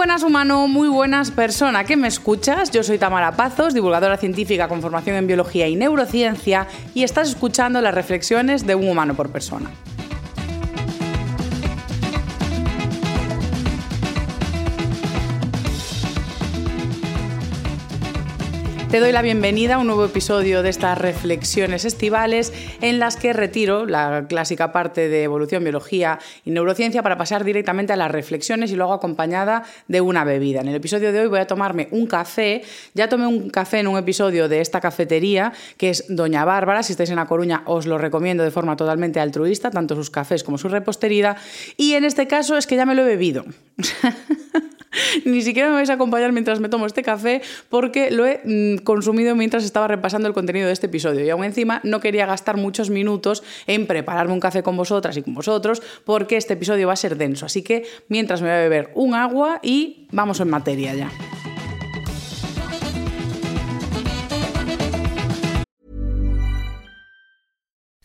buenas humano, muy buenas persona que me escuchas. Yo soy Tamara Pazos, divulgadora científica con formación en biología y neurociencia y estás escuchando las reflexiones de un humano por persona. Te doy la bienvenida a un nuevo episodio de estas reflexiones estivales en las que retiro la clásica parte de evolución, biología y neurociencia para pasar directamente a las reflexiones y luego acompañada de una bebida. En el episodio de hoy voy a tomarme un café. Ya tomé un café en un episodio de esta cafetería que es Doña Bárbara. Si estáis en La Coruña os lo recomiendo de forma totalmente altruista, tanto sus cafés como su repostería. Y en este caso es que ya me lo he bebido. Ni siquiera me vais a acompañar mientras me tomo este café porque lo he mm, consumido mientras estaba repasando el contenido de este episodio. Y aún encima no quería gastar muchos minutos en prepararme un café con vosotras y con vosotros porque este episodio va a ser denso. Así que mientras me voy a beber un agua y vamos en materia ya.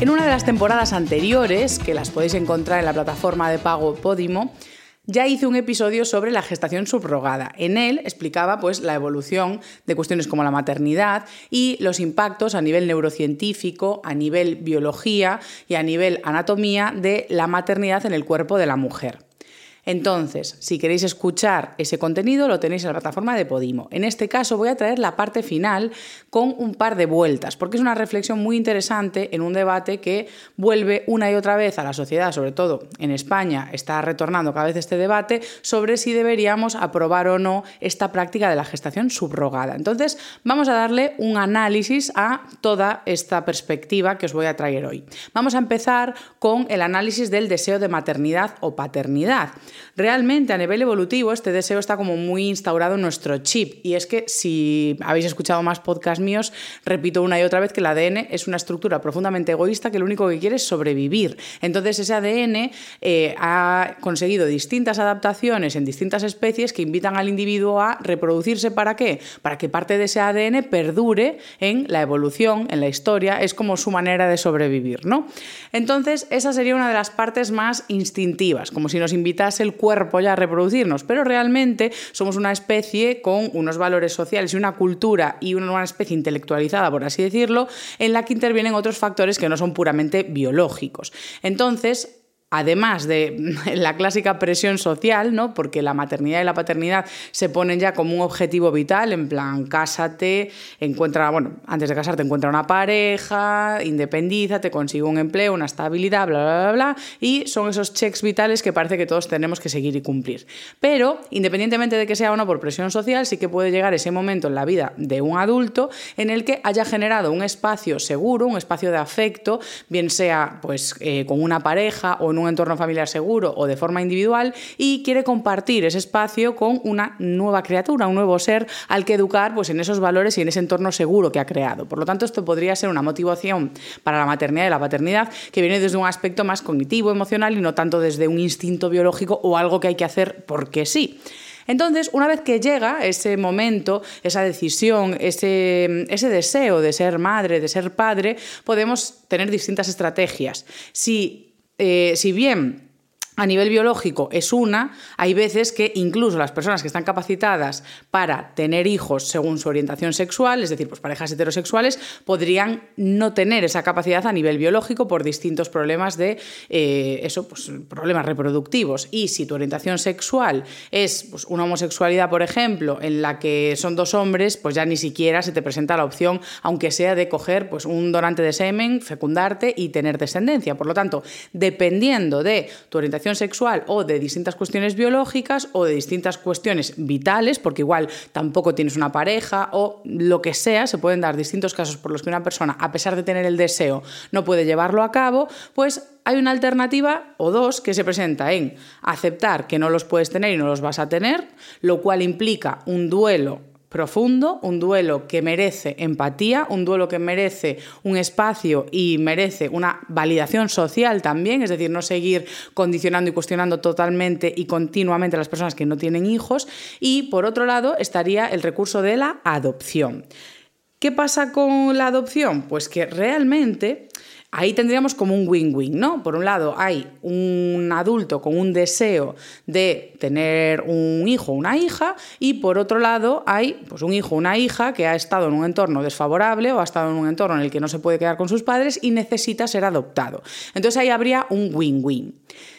En una de las temporadas anteriores, que las podéis encontrar en la plataforma de pago Podimo, ya hice un episodio sobre la gestación subrogada. En él explicaba pues, la evolución de cuestiones como la maternidad y los impactos a nivel neurocientífico, a nivel biología y a nivel anatomía de la maternidad en el cuerpo de la mujer. Entonces, si queréis escuchar ese contenido, lo tenéis en la plataforma de Podimo. En este caso voy a traer la parte final con un par de vueltas, porque es una reflexión muy interesante en un debate que vuelve una y otra vez a la sociedad, sobre todo en España, está retornando cada vez este debate sobre si deberíamos aprobar o no esta práctica de la gestación subrogada. Entonces, vamos a darle un análisis a toda esta perspectiva que os voy a traer hoy. Vamos a empezar con el análisis del deseo de maternidad o paternidad. Realmente a nivel evolutivo este deseo está como muy instaurado en nuestro chip y es que si habéis escuchado más podcasts míos, repito una y otra vez que el ADN es una estructura profundamente egoísta que lo único que quiere es sobrevivir. Entonces ese ADN eh, ha conseguido distintas adaptaciones en distintas especies que invitan al individuo a reproducirse para qué? Para que parte de ese ADN perdure en la evolución, en la historia, es como su manera de sobrevivir, ¿no? Entonces esa sería una de las partes más instintivas, como si nos invitase el cuerpo ya a reproducirnos, pero realmente somos una especie con unos valores sociales y una cultura y una especie intelectualizada, por así decirlo, en la que intervienen otros factores que no son puramente biológicos. Entonces, además de la clásica presión social, ¿no? Porque la maternidad y la paternidad se ponen ya como un objetivo vital, en plan, cásate, encuentra, bueno, antes de casarte encuentra una pareja, independízate, consigue un empleo, una estabilidad, bla, bla, bla, bla, y son esos checks vitales que parece que todos tenemos que seguir y cumplir. Pero, independientemente de que sea o no por presión social, sí que puede llegar ese momento en la vida de un adulto en el que haya generado un espacio seguro, un espacio de afecto, bien sea pues eh, con una pareja o un entorno familiar seguro o de forma individual y quiere compartir ese espacio con una nueva criatura, un nuevo ser al que educar pues, en esos valores y en ese entorno seguro que ha creado. Por lo tanto, esto podría ser una motivación para la maternidad y la paternidad que viene desde un aspecto más cognitivo, emocional y no tanto desde un instinto biológico o algo que hay que hacer porque sí. Entonces, una vez que llega ese momento, esa decisión, ese, ese, deseo de ser madre, de ser padre, podemos tener distintas estrategias. Si eh, si bien a nivel biológico es una, hay veces que incluso las personas que están capacitadas para tener hijos según su orientación sexual, es decir, pues parejas heterosexuales, podrían no tener esa capacidad a nivel biológico por distintos problemas de eh, eso, pues, problemas reproductivos. Y si tu orientación sexual es pues, una homosexualidad, por ejemplo, en la que son dos hombres, pues ya ni siquiera se te presenta la opción, aunque sea de coger pues, un donante de semen, fecundarte y tener descendencia. Por lo tanto, dependiendo de tu orientación sexual o de distintas cuestiones biológicas o de distintas cuestiones vitales, porque igual tampoco tienes una pareja o lo que sea, se pueden dar distintos casos por los que una persona, a pesar de tener el deseo, no puede llevarlo a cabo, pues hay una alternativa o dos que se presenta en aceptar que no los puedes tener y no los vas a tener, lo cual implica un duelo profundo, un duelo que merece empatía, un duelo que merece un espacio y merece una validación social también, es decir, no seguir condicionando y cuestionando totalmente y continuamente a las personas que no tienen hijos. Y por otro lado estaría el recurso de la adopción. ¿Qué pasa con la adopción? Pues que realmente Ahí tendríamos como un win-win, ¿no? Por un lado, hay un adulto con un deseo de tener un hijo o una hija y por otro lado hay pues, un hijo o una hija que ha estado en un entorno desfavorable o ha estado en un entorno en el que no se puede quedar con sus padres y necesita ser adoptado. Entonces ahí habría un win-win.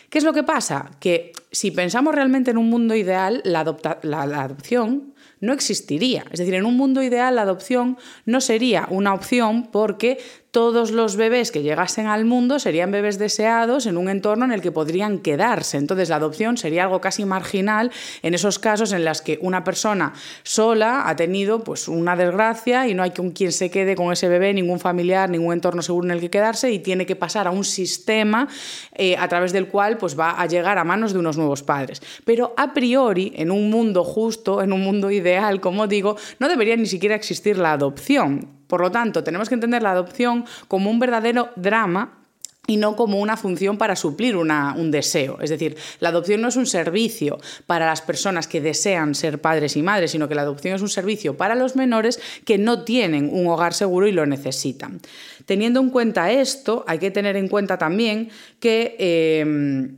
¿Qué es lo que pasa? Que si pensamos realmente en un mundo ideal, la, la adopción no existiría. Es decir, en un mundo ideal la adopción no sería una opción porque todos los bebés que llegasen al mundo serían bebés deseados en un entorno en el que podrían quedarse. Entonces la adopción sería algo casi marginal en esos casos en los que una persona sola ha tenido pues, una desgracia y no hay con quien se quede con ese bebé, ningún familiar, ningún entorno seguro en el que quedarse y tiene que pasar a un sistema eh, a través del cual pues, va a llegar a manos de unos nuevos padres. Pero a priori, en un mundo justo, en un mundo ideal, como digo, no debería ni siquiera existir la adopción por lo tanto, tenemos que entender la adopción como un verdadero drama y no como una función para suplir un deseo. Es decir, la adopción no es un servicio para las personas que desean ser padres y madres, sino que la adopción es un servicio para los menores que no tienen un hogar seguro y lo necesitan. Teniendo en cuenta esto, hay que tener en cuenta también que... Eh,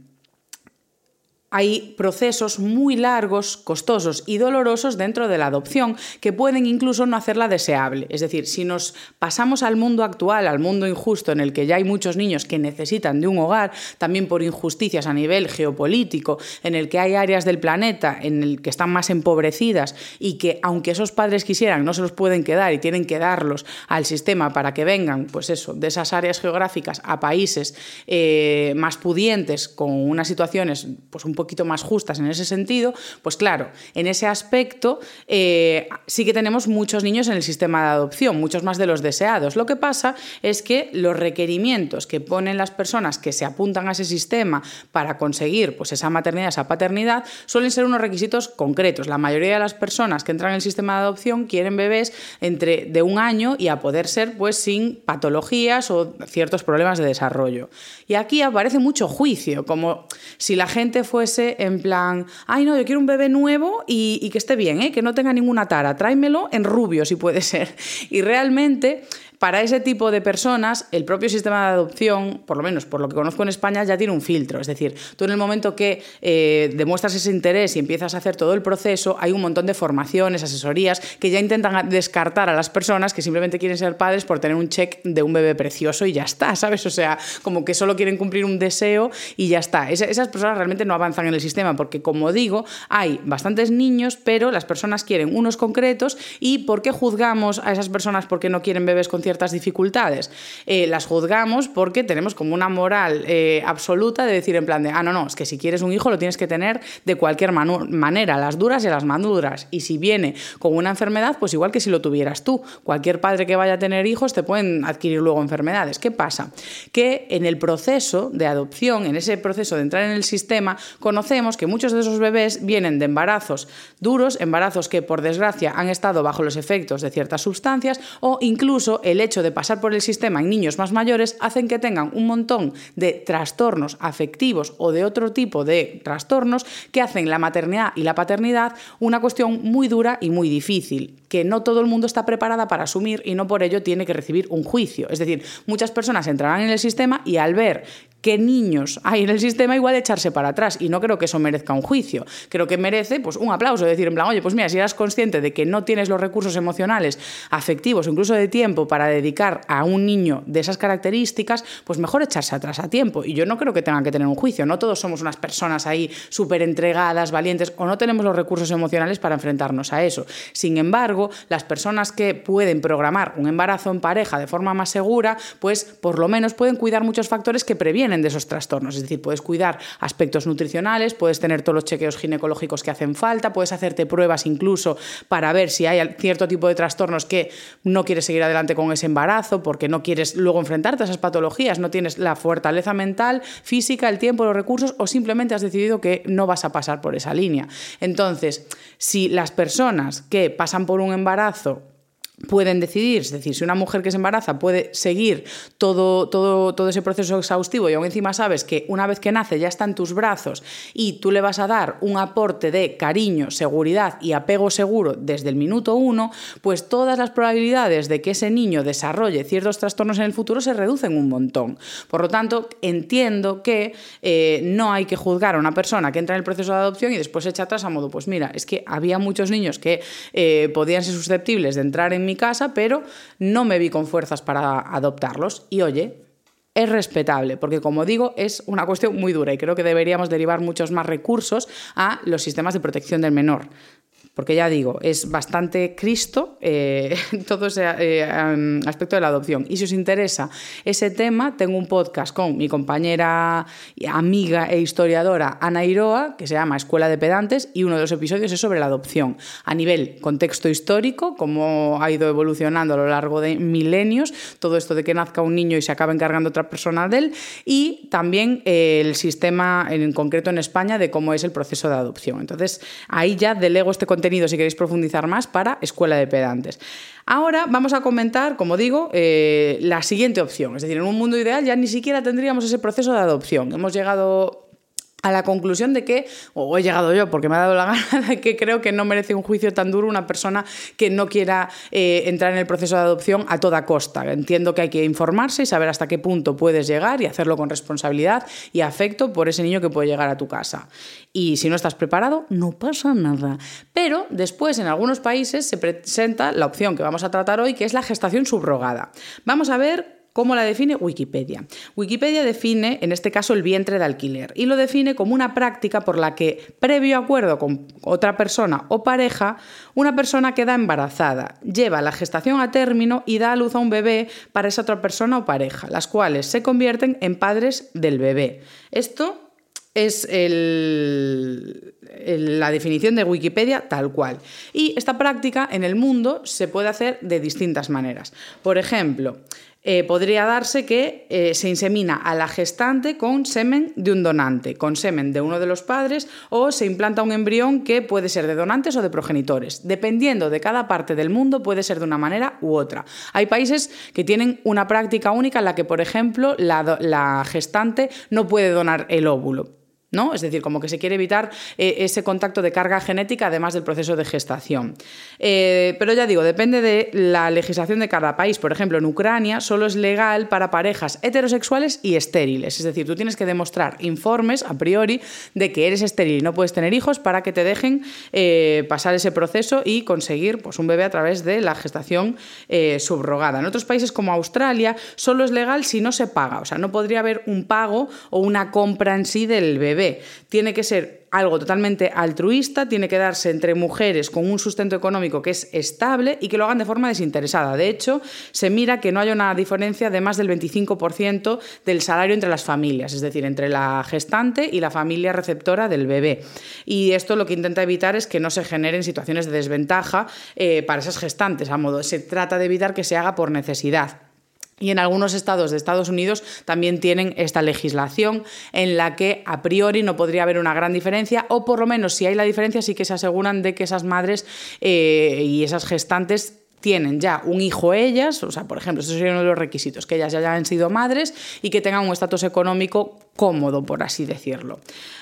hay procesos muy largos, costosos y dolorosos dentro de la adopción que pueden incluso no hacerla deseable. Es decir, si nos pasamos al mundo actual, al mundo injusto en el que ya hay muchos niños que necesitan de un hogar, también por injusticias a nivel geopolítico, en el que hay áreas del planeta en el que están más empobrecidas y que aunque esos padres quisieran no se los pueden quedar y tienen que darlos al sistema para que vengan, pues eso, de esas áreas geográficas a países eh, más pudientes con unas situaciones pues un poquito más justas en ese sentido, pues claro, en ese aspecto eh, sí que tenemos muchos niños en el sistema de adopción, muchos más de los deseados. Lo que pasa es que los requerimientos que ponen las personas que se apuntan a ese sistema para conseguir pues, esa maternidad, esa paternidad, suelen ser unos requisitos concretos. La mayoría de las personas que entran en el sistema de adopción quieren bebés entre de un año y a poder ser pues sin patologías o ciertos problemas de desarrollo. Y aquí aparece mucho juicio, como si la gente fuese en plan, ay no, yo quiero un bebé nuevo y, que esté bien, ¿eh? que no tenga ninguna tara, tráemelo en rubio si puede ser. Y realmente para ese tipo de personas, el propio sistema de adopción, por lo menos por lo que conozco en España, ya tiene un filtro. Es decir, tú en el momento que eh, demuestras ese interés y empiezas a hacer todo el proceso, hay un montón de formaciones, asesorías, que ya intentan descartar a las personas que simplemente quieren ser padres por tener un check de un bebé precioso y ya está, ¿sabes? O sea, como que solo quieren cumplir un deseo y ya está. esas personas realmente no avanzan en el sistema porque, como digo, hay bastantes niños, pero las personas quieren unos concretos y ¿por qué juzgamos a esas personas porque no quieren bebés con ciertas dificultades? Eh, las juzgamos porque tenemos como una moral eh, absoluta de decir en plan de, ah, no, no, es que si quieres un hijo lo tienes que tener de cualquier manera, las duras y las maduras. Y si viene con una enfermedad, pues igual que si lo tuvieras tú. Cualquier padre que vaya a tener hijos te pueden adquirir luego enfermedades. ¿Qué pasa? Que en el proceso de adopción, en ese proceso de entrar en el sistema, conocemos que muchos de esos bebés vienen de embarazos duros, embarazos que por desgracia han estado bajo los efectos de ciertas sustancias o incluso el hecho de pasar por el sistema en niños más mayores hacen que tengan un montón de trastornos afectivos o de otro tipo de trastornos que hacen la maternidad y la paternidad una cuestión muy dura y muy difícil que no todo el mundo está preparada para asumir y no por ello tiene que recibir un juicio. Es decir, muchas personas entrarán en el sistema y al ver qué niños hay en el sistema, igual de echarse para atrás. Y no creo que eso merezca un juicio. Creo que merece pues, un aplauso, decir en plan, oye, pues mira, si eras consciente de que no tienes los recursos emocionales, afectivos, incluso de tiempo para dedicar a un niño de esas características, pues mejor echarse atrás a tiempo. Y yo no creo que tengan que tener un juicio. No todos somos unas personas ahí súper entregadas, valientes, o no tenemos los recursos emocionales para enfrentarnos a eso. Sin embargo, las personas que pueden programar un embarazo en pareja de forma más segura, pues por lo menos pueden cuidar muchos factores que previenen de esos trastornos. Es decir, puedes cuidar aspectos nutricionales, puedes tener todos los chequeos ginecológicos que hacen falta, puedes hacerte pruebas incluso para ver si hay cierto tipo de trastornos que no quieres seguir adelante con ese embarazo porque no quieres luego enfrentarte a esas patologías, no tienes la fortaleza mental, física, el tiempo, los recursos o simplemente has decidido que no vas a pasar por esa línea. Entonces, si las personas que pasan por un embarazo pueden decidir, es decir, si una mujer que se embaraza puede seguir todo, todo, todo ese proceso exhaustivo y aún encima sabes que una vez que nace ya está en tus brazos y tú le vas a dar un aporte de cariño, seguridad y apego seguro desde el minuto uno, pues todas las probabilidades de que ese niño desarrolle ciertos trastornos en el futuro se reducen un montón. Por lo tanto, entiendo que eh, no hay que juzgar a una persona que entra en el proceso de adopción y después se echa atrás a modo, pues mira, es que había muchos niños que eh, podían ser susceptibles de entrar en mi casa, pero no me vi con fuerzas para adoptarlos. Y oye, es respetable, porque como digo, es una cuestión muy dura y creo que deberíamos derivar muchos más recursos a los sistemas de protección del menor porque ya digo, es bastante Cristo eh, todo ese eh, aspecto de la adopción. Y si os interesa ese tema, tengo un podcast con mi compañera, amiga e historiadora Ana Iroa, que se llama Escuela de Pedantes, y uno de los episodios es sobre la adopción, a nivel contexto histórico, cómo ha ido evolucionando a lo largo de milenios, todo esto de que nazca un niño y se acabe encargando otra persona de él, y también eh, el sistema en concreto en España de cómo es el proceso de adopción. Entonces, ahí ya delego este contenido si queréis profundizar más para Escuela de Pedantes. Ahora vamos a comentar, como digo, eh, la siguiente opción. Es decir, en un mundo ideal ya ni siquiera tendríamos ese proceso de adopción. Hemos llegado a la conclusión de que, o he llegado yo porque me ha dado la gana, de que creo que no merece un juicio tan duro una persona que no quiera eh, entrar en el proceso de adopción a toda costa. Entiendo que hay que informarse y saber hasta qué punto puedes llegar y hacerlo con responsabilidad y afecto por ese niño que puede llegar a tu casa. Y si no estás preparado, no pasa nada. Pero después en algunos países se presenta la opción que vamos a tratar hoy, que es la gestación subrogada. Vamos a ver ¿Cómo la define Wikipedia? Wikipedia define, en este caso, el vientre de alquiler y lo define como una práctica por la que, previo acuerdo con otra persona o pareja, una persona queda embarazada, lleva la gestación a término y da a luz a un bebé para esa otra persona o pareja, las cuales se convierten en padres del bebé. Esto es la definición de Wikipedia tal cual. Y esta práctica en el mundo se puede hacer de distintas maneras. Por ejemplo, eh, podría darse que eh, se insemina a la gestante con semen de un donante, con semen de uno de los padres, o se implanta un embrión que puede ser de donantes o de progenitores. Dependiendo de cada parte del mundo, puede ser de una manera u otra. Hay países que tienen una práctica única en la que, por ejemplo, la, la gestante no puede donar el óvulo Es decir, como que se quiere evitar eh, ese contacto de carga genética además del proceso de gestación. Eh, pero ya digo, depende de la legislación de cada país. Por ejemplo, en Ucrania solo es legal para parejas heterosexuales y estériles. Es decir, tú tienes que demostrar informes a priori de que eres estéril y no puedes tener hijos para que te dejen eh, pasar ese proceso y conseguir pues, un bebé a través de la gestación subrogada. En otros países como Australia solo es legal si no se paga. O sea, no podría haber un pago o una compra en sí del bebé tiene que ser algo totalmente altruista, tiene que darse entre mujeres con un sustento económico que es estable y que lo hagan de forma desinteresada. De hecho, se mira que no haya una diferencia de más del 25% del salario entre las familias, es decir, entre la gestante y la familia receptora del bebé. Y esto lo que intenta evitar es que no se generen situaciones de desventaja eh, para esas gestantes. A modo, se trata de evitar que se haga por necesidad. Y en algunos estados de Estados Unidos también tienen esta legislación en la que a priori no podría haber una gran diferencia o por lo menos si hay la diferencia sí que se aseguran de que esas madres eh, y esas gestantes tienen ya un hijo ellas, o sea, por ejemplo, esos serían uno de los requisitos, que ellas ya hayan sido madres y que tengan un estatus económico cómodo, por así decirlo.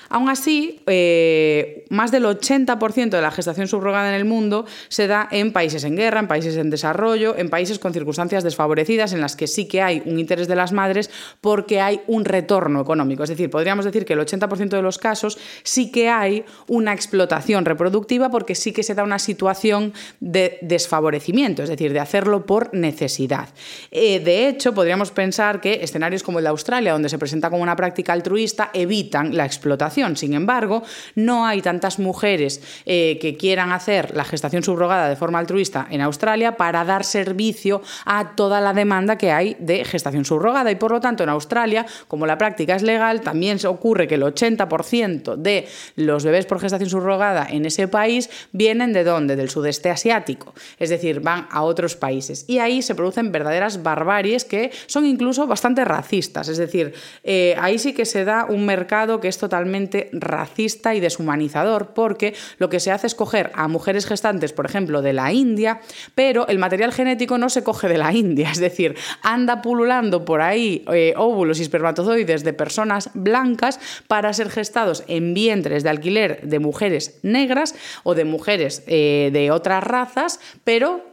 Aún así, eh, más del 80% de la gestación subrogada en el mundo se da en países en guerra, en países en desarrollo, en países con circunstancias desfavorecidas en las que sí que hay un interés de las madres porque hay un retorno económico. Es decir, podríamos decir que el 80% de los casos sí que hay una explotación reproductiva porque sí que se da una situación de desfavorecimiento, es decir, de hacerlo por necesidad. Eh, de hecho, podríamos pensar que escenarios como el de Australia, donde se presenta como una práctica altruista, evitan la explotación sin embargo, no hay tantas mujeres eh, que quieran hacer la gestación subrogada de forma altruista en Australia para dar servicio a toda la demanda que hay de gestación subrogada. Y por lo tanto, en Australia, como la práctica es legal, también ocurre que el 80% de los bebés por gestación subrogada en ese país vienen de dónde? Del sudeste asiático. Es decir, van a otros países. Y ahí se producen verdaderas barbaries que son incluso bastante racistas. Es decir, eh, ahí sí que se da un mercado que es totalmente racista y deshumanizador, porque lo que se hace es coger a mujeres gestantes, por ejemplo, de la India, pero el material genético no se coge de la India, es decir, anda pululando por ahí eh, óvulos y espermatozoides de personas blancas para ser gestados en vientres de alquiler de mujeres negras o de mujeres eh, de otras razas, pero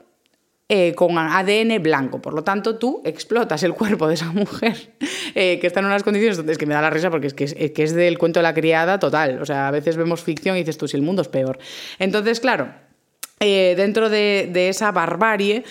eh, con ADN blanco. Por lo tanto, tú explotas el cuerpo de esa mujer eh, que está en unas condiciones donde es que me da la risa porque es que, es que es del cuento de la criada total. O sea, a veces vemos ficción y dices tú, si el mundo es peor. Entonces, claro, eh, dentro de, esa barbarie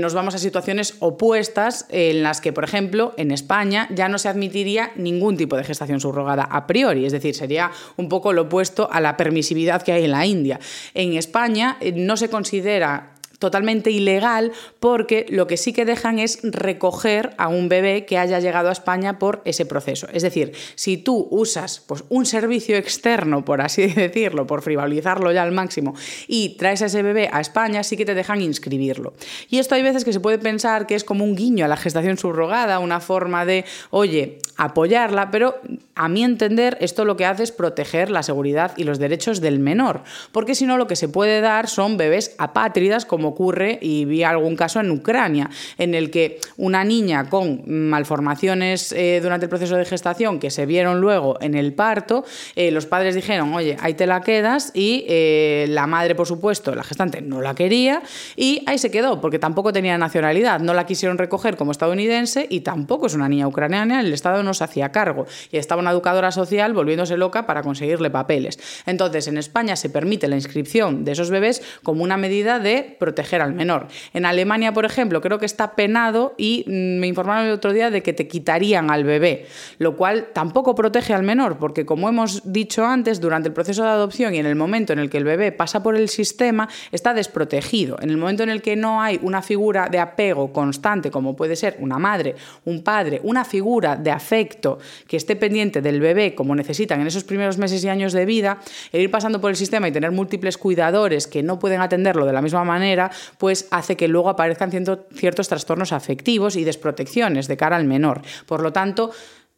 nos vamos a situaciones opuestas en las que, por ejemplo, en España ya no se admitiría ningún tipo de gestación subrogada a priori, es decir, sería un poco lo opuesto a la permisividad que hay en la India. En España no se considera totalmente ilegal porque lo que sí que dejan es recoger a un bebé que haya llegado a España por ese proceso. Es decir, si tú usas pues, un servicio externo, por así decirlo, por frivolizarlo ya al máximo, y traes a ese bebé a España, sí que te dejan inscribirlo. Y esto hay veces que se puede pensar que es como un guiño a la gestación subrogada, una forma de, oye, apoyarla, pero a mi entender esto lo que hace es proteger la seguridad y los derechos del menor, porque si no lo que se puede dar son bebés apátridas como ocurre, y vi algún caso en Ucrania, en el que una niña con malformaciones eh, durante el proceso de gestación que se vieron luego en el parto, eh, los padres dijeron, oye, ahí te la quedas, y eh, la madre, por supuesto, la gestante no la quería, y ahí se quedó, porque tampoco tenía nacionalidad, no la quisieron recoger como estadounidense y tampoco es una niña ucraniana, el Estado no se hacía cargo, y estaba una educadora social volviéndose loca para conseguirle papeles. Entonces, en España se permite la inscripción de esos bebés como una medida de protección al menor. En Alemania, por ejemplo, creo que está penado y mm, me informaron el otro día de que te quitarían al bebé, lo cual tampoco protege al menor, porque como hemos dicho antes, durante el proceso de adopción y en el momento en el que el bebé pasa por el sistema, está desprotegido. En el momento en el que no hay una figura de apego constante, como puede ser una madre, un padre, una figura de afecto que esté pendiente del bebé como necesitan en esos primeros meses y años de vida, el ir pasando por el sistema y tener múltiples cuidadores que no pueden atenderlo de la misma manera, pues hace que luego aparezcan ciertos trastornos afectivos y desprotecciones de cara al menor. Por lo tanto,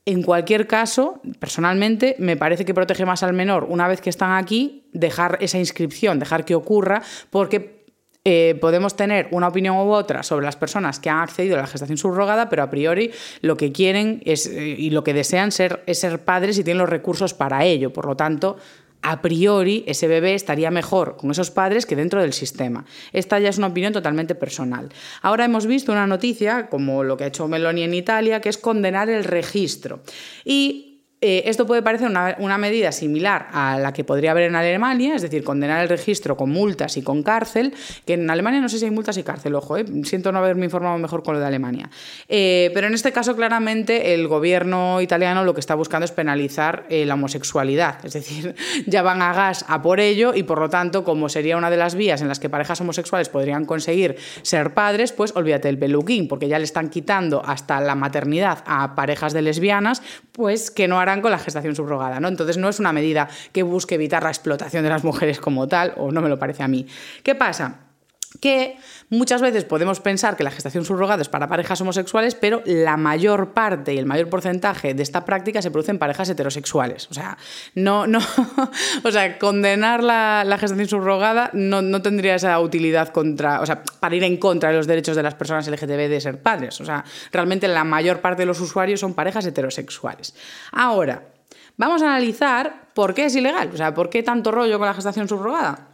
en cualquier caso, personalmente, me parece que protege más al menor una vez que están aquí, dejar esa inscripción, dejar que ocurra, porque eh, podemos tener una opinión u otra sobre las personas que han accedido a la gestación subrogada, pero a priori lo que quieren eh, y lo que desean ser, es ser padres y tienen los recursos para ello. Por lo tanto, a priori ese bebé estaría mejor con esos padres que dentro del sistema. Esta ya es una opinión totalmente personal. Ahora hemos visto una noticia, como lo que ha hecho Meloni en Italia, que es condenar el registro. Y eh, esto puede parecer una, medida similar a la que podría haber en Alemania, es decir, condenar el registro con multas y con cárcel, que en Alemania no sé si hay multas y cárcel, ojo, eh, siento no haberme informado mejor con lo de Alemania. Eh, pero en este caso, claramente, el gobierno italiano lo que está buscando es penalizar la homosexualidad, es decir, ya van a gas a por ello y por lo tanto, como sería una de las vías en las que parejas homosexuales podrían conseguir ser padres, pues olvídate del peluquín, porque ya le están quitando hasta la maternidad a parejas de lesbianas, pues que no hará con la gestación subrogada, ¿no? Entonces no es una medida que busque evitar la explotación de las mujeres como tal, o no me lo parece a mí. ¿Qué pasa? Que muchas veces podemos pensar que la gestación subrogada es para parejas homosexuales, pero la mayor parte y el mayor porcentaje de esta práctica se produce en parejas heterosexuales. O sea, no, no, o sea, condenar la, gestación subrogada no, no, tendría esa utilidad contra, o sea, para ir en contra de los derechos de las personas LGTB de ser padres. O sea, realmente la mayor parte de los usuarios son parejas heterosexuales. Ahora, vamos a analizar por qué es ilegal, o sea, por qué tanto rollo con la gestación subrogada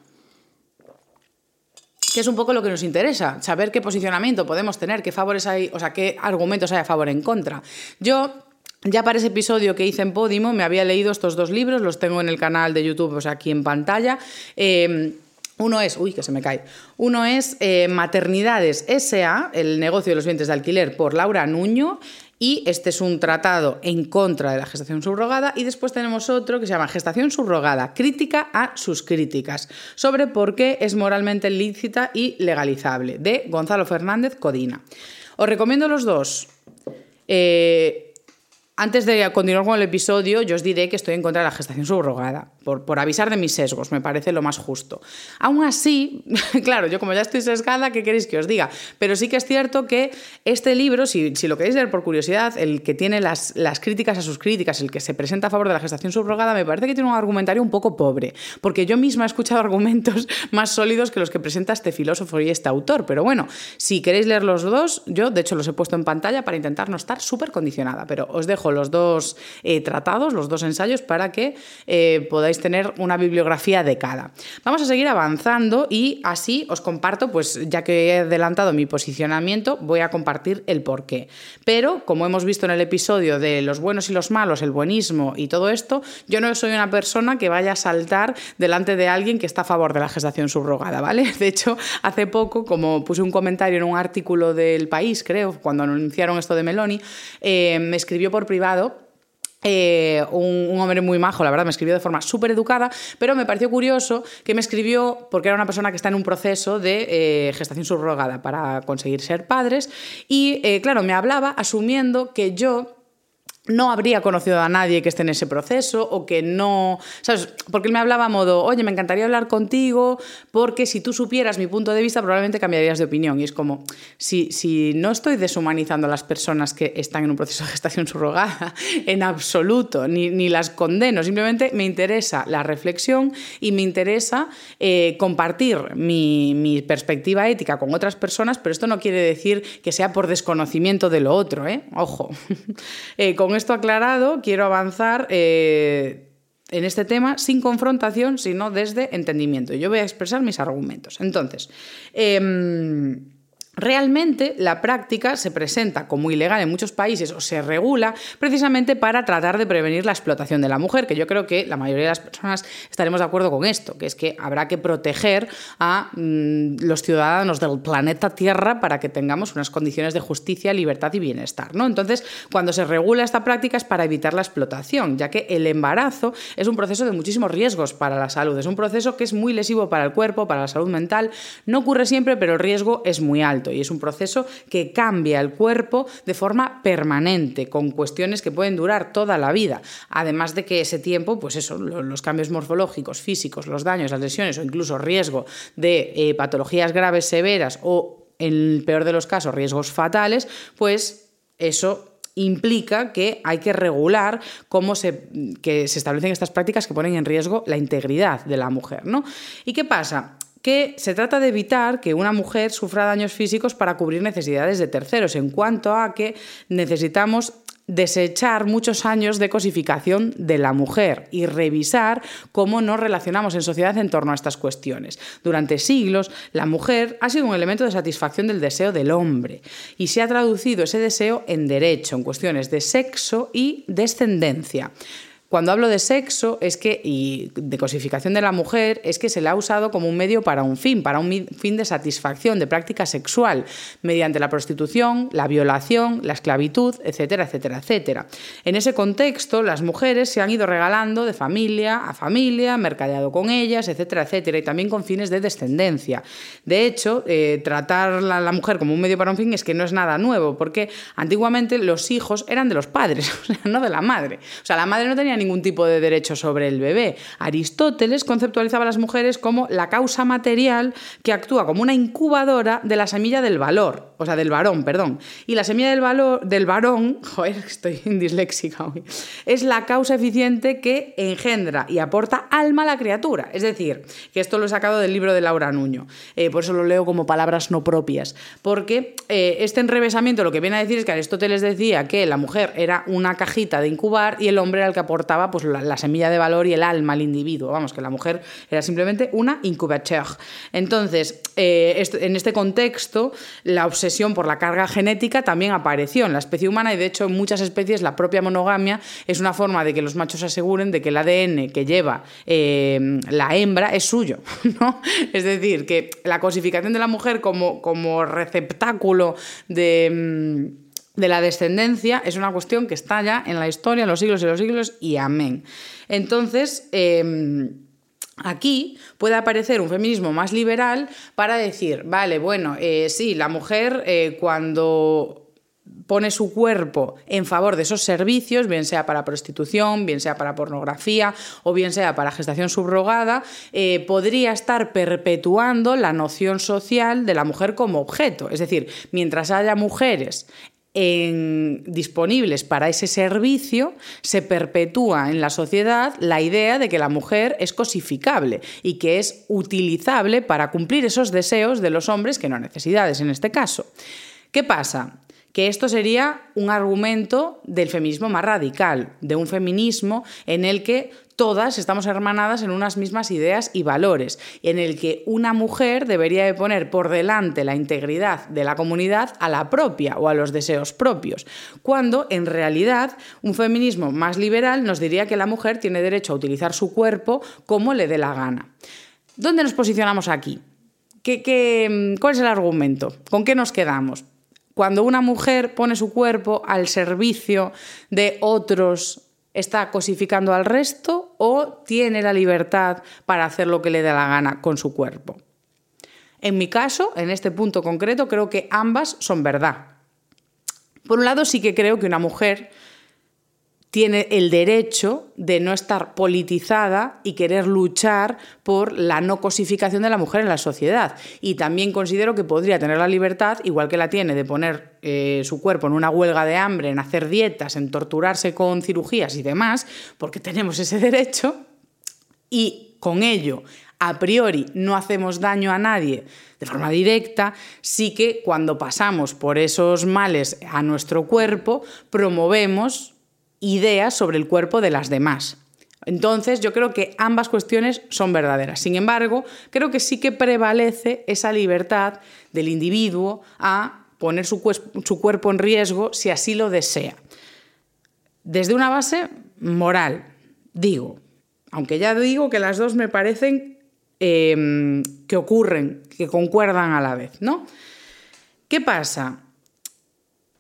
que es un poco lo que nos interesa, saber qué posicionamiento podemos tener, qué favores hay, o sea, qué argumentos hay a favor en contra. Yo ya para ese episodio que hice en Podimo me había leído estos dos libros, los tengo en el canal de YouTube, o sea, aquí en pantalla. Eh, uno es, uy, que se me cae. Uno es eh, Maternidades SA, el negocio de los vientres de alquiler por Laura Nuño. Y este es un tratado en contra de la gestación subrogada. Y después tenemos otro que se llama Gestación subrogada, crítica a sus críticas, sobre por qué es moralmente lícita y legalizable, de Gonzalo Fernández Codina. Os recomiendo los dos. Eh, antes de continuar con el episodio, yo os diré que estoy en contra de la gestación subrogada, por, avisar de mis sesgos, me parece lo más justo. Aún así, claro, yo como ya estoy sesgada, ¿qué queréis que os diga? Pero sí que es cierto que este libro, si, lo queréis leer por curiosidad, el que tiene las, las, críticas a sus críticas, el que se presenta a favor de la gestación subrogada, me parece que tiene un argumentario un poco pobre, porque yo misma he escuchado argumentos más sólidos que los que presenta este filósofo y este autor. Pero bueno, si queréis leer los dos, yo de hecho los he puesto en pantalla para intentar no estar súper condicionada, pero os dejo los dos eh, tratados, los dos ensayos, para que eh, podáis tener una bibliografía de cada. Vamos a seguir avanzando y así os comparto, pues ya que he adelantado mi posicionamiento, voy a compartir el porqué. Pero, como hemos visto en el episodio de los buenos y los malos, el buenismo y todo esto, yo no soy una persona que vaya a saltar delante de alguien que está a favor de la gestación subrogada, ¿vale? De hecho, hace poco, como puse un comentario en un artículo del país, creo, cuando anunciaron esto de Meloni, eh, me escribió por privado eh, un, hombre muy majo, la verdad, me escribió de forma súper educada, pero me pareció curioso que me escribió porque era una persona que está en un proceso de eh, gestación subrogada para conseguir ser padres y, eh, claro, me hablaba asumiendo que yo no habría conocido a nadie que esté en ese proceso o que no, ¿sabes? Porque él me hablaba a modo, oye, me encantaría hablar contigo porque si tú supieras mi punto de vista probablemente cambiarías de opinión. Y es como, si, si no estoy deshumanizando a las personas que están en un proceso de gestación subrogada, en absoluto, ni, ni las condeno, simplemente me interesa la reflexión y me interesa eh, compartir mi, mi, perspectiva ética con otras personas, pero esto no quiere decir que sea por desconocimiento de lo otro, ¿eh? Ojo. eh, con esto aclarado, quiero avanzar eh, en este tema sin confrontación, sino desde entendimiento. Yo voy a expresar mis argumentos. Entonces, em, Realmente la práctica se presenta como ilegal en muchos países o se regula precisamente para tratar de prevenir la explotación de la mujer, que yo creo que la mayoría de las personas estaremos de acuerdo con esto, que es que habrá que proteger a mm, los ciudadanos del planeta Tierra para que tengamos unas condiciones de justicia, libertad y bienestar. ¿no? Entonces, cuando se regula esta práctica es para evitar la explotación, ya que el embarazo es un proceso de muchísimos riesgos para la salud, es un proceso que es muy lesivo para el cuerpo, para la salud mental, no ocurre siempre, pero el riesgo es muy alto y es un proceso que cambia el cuerpo de forma permanente, con cuestiones que pueden durar toda la vida. Además de que ese tiempo, pues eso, los cambios morfológicos, físicos, los daños, las lesiones o incluso riesgo de eh, patologías graves severas o, en el peor de los casos, riesgos fatales, pues eso implica que hay que regular cómo se, que se establecen estas prácticas que ponen en riesgo la integridad de la mujer. ¿no? ¿Y qué pasa? Que se trata de evitar que una mujer sufra daños físicos para cubrir necesidades de terceros, en cuanto a que necesitamos desechar muchos años de cosificación de la mujer y revisar cómo nos relacionamos en sociedad en torno a estas cuestiones. Durante siglos, la mujer ha sido un elemento de satisfacción del deseo del hombre y se ha traducido ese deseo en derecho, en cuestiones de sexo y descendencia. Cuando hablo de sexo es que, y de cosificación de la mujer, es que se le ha usado como un medio para un fin, para un fin de satisfacción, de práctica sexual, mediante la prostitución, la violación, la esclavitud, etcétera, etcétera, etcétera. En ese contexto, las mujeres se han ido regalando de familia a familia, mercadeado con ellas, etcétera, etcétera, y también con fines de descendencia. De hecho, eh, tratar a la, mujer como un medio para un fin es que no es nada nuevo, porque antiguamente los hijos eran de los padres, no de la madre. O sea, la madre no tenía ningún tipo de derecho sobre el bebé. Aristóteles conceptualizaba a las mujeres como la causa material que actúa como una incubadora de la semilla del valor, o sea, del varón, perdón. Y la semilla del, valor, del varón, joder, estoy disléxica hoy, es la causa eficiente que engendra y aporta alma a la criatura. Es decir, que esto lo he sacado del libro de Laura Nuño, eh, por eso lo leo como palabras no propias, porque eh, este enrevesamiento lo que viene a decir es que Aristóteles decía que la mujer era una cajita de incubar y el hombre era el que aportaba pues, la, la, semilla de valor y el alma al individuo. Vamos, que la mujer era simplemente una incubateur. Entonces, eh, en este contexto, la obsesión por la carga genética también apareció en la especie humana y, de hecho, en muchas especies la propia monogamia es una forma de que los machos aseguren de que el ADN que lleva eh, la hembra es suyo. ¿no? Es decir, que la cosificación de la mujer como, como receptáculo de mm, de la descendencia es una cuestión que está ya en la historia, en los siglos y los siglos, y amén. Entonces, eh, Aquí puede aparecer un feminismo más liberal para decir, vale, bueno, eh, sí, la mujer eh, cuando pone su cuerpo en favor de esos servicios, bien sea para prostitución, bien sea para pornografía o bien sea para gestación subrogada, eh, podría estar perpetuando la noción social de la mujer como objeto. Es decir, mientras haya mujeres en, disponibles para ese servicio, se perpetúa en la sociedad la idea de que la mujer es cosificable y que es utilizable para cumplir esos deseos de los hombres, que no necesidades en este caso. ¿Qué pasa? Que esto sería un argumento del feminismo más radical, de un feminismo en el que todas estamos hermanadas en unas mismas ideas y valores, en el que una mujer debería de poner por delante la integridad de la comunidad a la propia o a los deseos propios, cuando en realidad un feminismo más liberal nos diría que la mujer tiene derecho a utilizar su cuerpo como le dé la gana. ¿Dónde nos posicionamos aquí? ¿Qué, qué, cuál es el argumento? ¿Con qué nos quedamos? Cuando una mujer pone su cuerpo al servicio de otros está cosificando al resto o tiene la libertad para hacer lo que le dé la gana con su cuerpo. En mi caso, en este punto concreto, creo que ambas son verdad. Por un lado, sí que creo que una mujer tiene el derecho de no estar politizada y querer luchar por la no cosificación de la mujer en la sociedad. Y también considero que podría tener la libertad, igual que la tiene, de poner eh, su cuerpo en una huelga de hambre, en hacer dietas, en torturarse con cirugías y demás, porque tenemos ese derecho, y con ello a priori no hacemos daño a nadie de forma directa, sí que cuando pasamos por esos males a nuestro cuerpo, promovemos ideas sobre el cuerpo de las demás. Entonces, yo creo que ambas cuestiones son verdaderas. Sin embargo, creo que sí que prevalece esa libertad del individuo a poner su, cuerpo en riesgo si así lo desea. Desde una base moral, digo, aunque ya digo que las dos me parecen eh, que ocurren, que concuerdan a la vez, ¿no? ¿Qué pasa?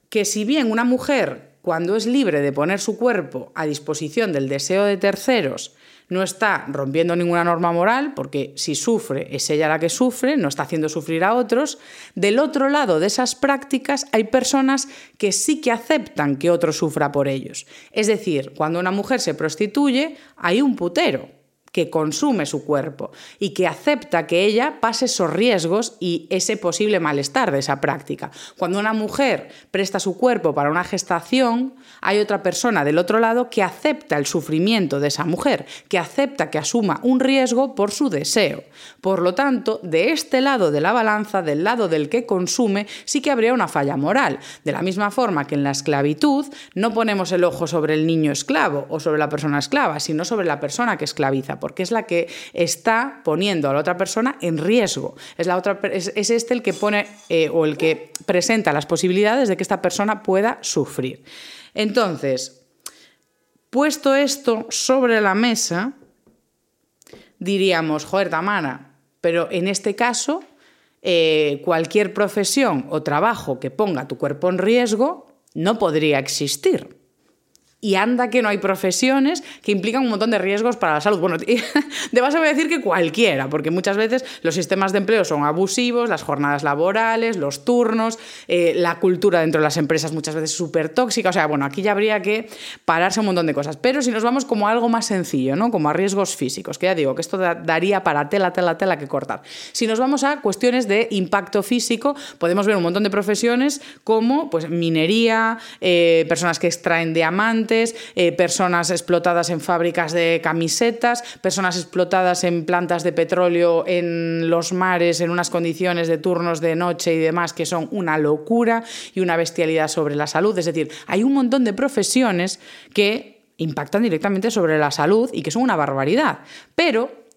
Que si bien una mujer cuando es libre de poner su cuerpo a disposición del deseo de terceros, no está rompiendo ninguna norma moral, porque si sufre es ella la que sufre, no está haciendo sufrir a otros. Del otro lado de esas prácticas hay personas que sí que aceptan que otro sufra por ellos. Es decir, cuando una mujer se prostituye, hay un putero que consume su cuerpo y que acepta que ella pase esos riesgos y ese posible malestar de esa práctica. Cuando una mujer presta su cuerpo para una gestación, hay otra persona del otro lado que acepta el sufrimiento de esa mujer, que acepta que asuma un riesgo por su deseo. Por lo tanto, de este lado de la balanza, del lado del que consume, sí que habría una falla moral. De la misma forma que en la esclavitud no ponemos el ojo sobre el niño esclavo o sobre la persona esclava, sino sobre la persona que esclaviza, porque es la que está poniendo a la otra persona en riesgo. Es, la otra, es, este el que pone eh, o el que presenta las posibilidades de que esta persona pueda sufrir. Entonces, puesto esto sobre la mesa, diríamos, joder, Tamara, pero en este caso, eh, cualquier profesión o trabajo que ponga tu cuerpo en riesgo no podría existir. Y anda que no hay profesiones que implican un montón de riesgos para la salud. Bueno, base voy a decir que cualquiera, porque muchas veces los sistemas de empleo son abusivos, las jornadas laborales, los turnos, eh, la cultura dentro de las empresas muchas veces súper tóxica. O sea, bueno, aquí ya habría que pararse un montón de cosas. Pero si nos vamos como a algo más sencillo, ¿no? Como a riesgos físicos, que ya digo que esto daría para tela, tela, tela que cortar. Si nos vamos a cuestiones de impacto físico, podemos ver un montón de profesiones como pues, minería, eh, personas que extraen diamantes, eh, personas explotadas en fábricas de camisetas, personas explotadas en plantas de petróleo en los mares en unas condiciones de turnos de noche y demás que son una locura y una bestialidad sobre la salud. Es decir, hay un montón de profesiones que impactan directamente sobre la salud y que son una barbaridad. Pero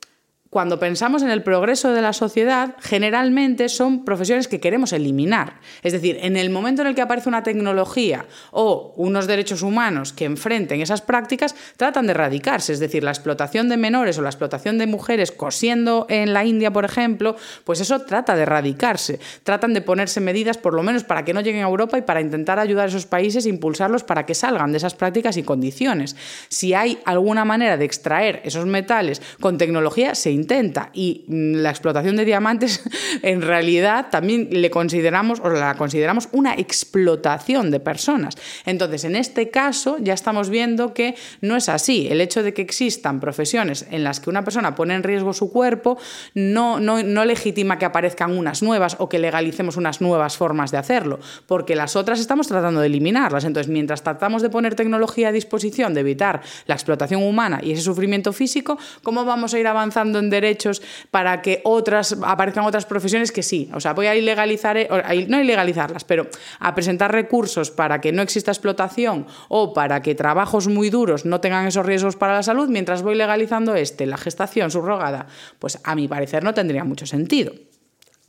cuando pensamos en el progreso de la sociedad, generalmente son profesiones que queremos eliminar. Es decir, en el momento en el que aparece una tecnología o unos derechos humanos que enfrenten esas prácticas, tratan de erradicarse. Es decir, la explotación de menores o la explotación de mujeres cosiendo en la India, por ejemplo, pues eso trata de erradicarse. Tratan de ponerse medidas, por lo menos, para que no lleguen a Europa y para intentar ayudar a esos países impulsarlos para que salgan de esas prácticas y condiciones. Si hay alguna manera de extraer esos metales con tecnología, se intenta. Y mm, la explotación de diamantes, en realidad, también le consideramos, o la consideramos una explotación de personas. Entonces, en este caso, ya estamos viendo que no es así. El hecho de que existan profesiones en las que una persona pone en riesgo su cuerpo no, no, no legitima que aparezcan unas nuevas o que legalicemos unas nuevas formas de hacerlo, porque las otras estamos tratando de eliminarlas. Entonces, mientras tratamos de poner tecnología a disposición, de evitar la explotación humana y ese sufrimiento físico, ¿cómo vamos a ir avanzando en derechos para que otras aparezcan otras profesiones que sí. O sea, voy a ilegalizar, eh, no ilegalizarlas, pero a presentar recursos para que no exista explotación o para que trabajos muy duros no tengan esos riesgos para la salud, mientras voy legalizando este, la gestación subrogada, pues a mi parecer no tendría mucho sentido.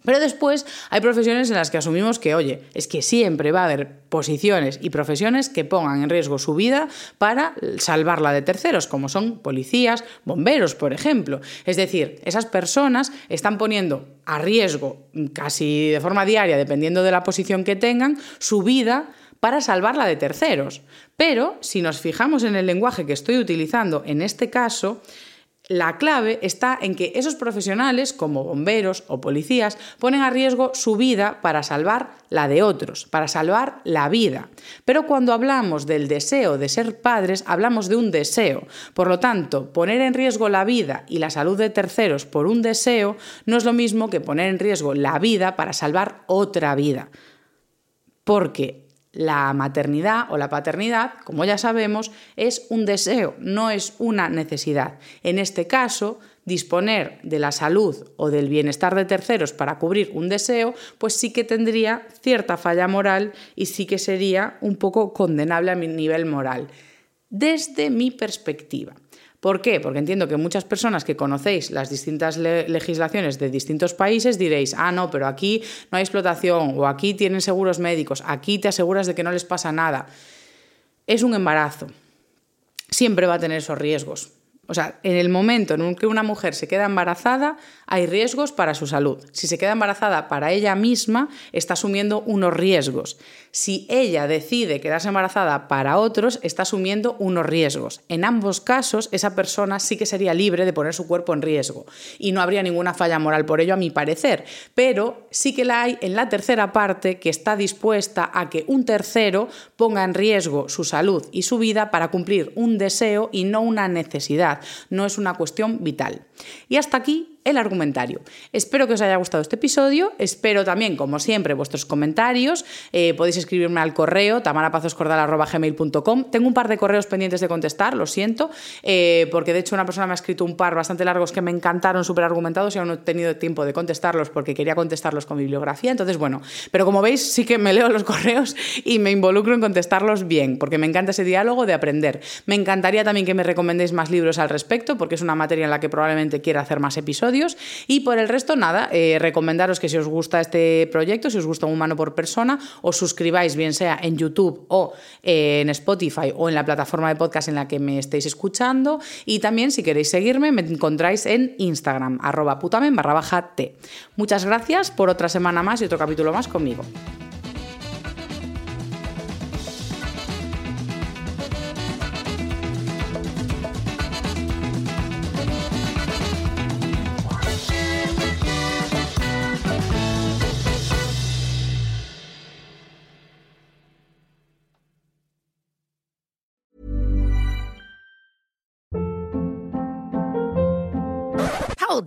Pero después hay profesiones en las que asumimos que, oye, es que siempre va a haber posiciones y profesiones que pongan en riesgo su vida para salvarla de terceros, como son policías, bomberos, por ejemplo. Es decir, esas personas están poniendo a riesgo casi de forma diaria, dependiendo de la posición que tengan, su vida para salvarla de terceros. Pero si nos fijamos en el lenguaje que estoy utilizando en este caso, la clave está en que esos profesionales, como bomberos o policías, ponen a riesgo su vida para salvar la de otros, para salvar la vida. Pero cuando hablamos del deseo de ser padres, hablamos de un deseo. Por lo tanto, poner en riesgo la vida y la salud de terceros por un deseo no es lo mismo que poner en riesgo la vida para salvar otra vida. Porque la maternidad o la paternidad, como ya sabemos, es un deseo, no es una necesidad. En este caso, disponer de la salud o del bienestar de terceros para cubrir un deseo, pues sí que tendría cierta falla moral y sí que sería un poco condenable a mi nivel moral, desde mi perspectiva. ¿Por qué? Porque entiendo que muchas personas que conocéis las distintas legislaciones de distintos países diréis, ah, no, pero aquí no hay explotación o aquí tienen seguros médicos, aquí te aseguras de que no les pasa nada. Es un embarazo. Siempre va a tener esos riesgos. O sea, en el momento en que una mujer se queda embarazada, hay riesgos para su salud. Si se queda embarazada para ella misma, está asumiendo unos riesgos. Si ella decide quedarse embarazada para otros, está asumiendo unos riesgos. En ambos casos, esa persona sí que sería libre de poner su cuerpo en riesgo y no habría ninguna falla moral por ello, a mi parecer. Pero sí que la hay en la tercera parte que está dispuesta a que un tercero ponga en riesgo su salud y su vida para cumplir un deseo y no una necesidad. No es una cuestión vital. Y hasta aquí el argumentario. Espero que os haya gustado este episodio, espero también, como siempre, vuestros comentarios, eh, podéis escribirme al correo tamarapazoscordal.gmail.com Tengo un par de correos pendientes de contestar, lo siento, eh, porque de hecho una persona me ha escrito un par bastante largos que me encantaron, súper argumentados y aún no he tenido tiempo de contestarlos porque quería contestarlos con bibliografía, entonces bueno, pero como veis sí que me leo los correos y me involucro en contestarlos bien, porque me encanta ese diálogo de aprender. Me encantaría también que me recomendéis más libros al respecto, porque es una materia en la que probablemente quiera hacer más y por el resto, nada, eh, recomendaros que si os gusta este proyecto, si os gusta un humano por persona, os suscribáis, bien sea en YouTube o eh, en Spotify o en la plataforma de podcast en la que me estéis escuchando. Y también, si queréis seguirme, me encontráis en Instagram, arroba putamen barra baja T. Muchas gracias por otra semana más y otro capítulo más conmigo.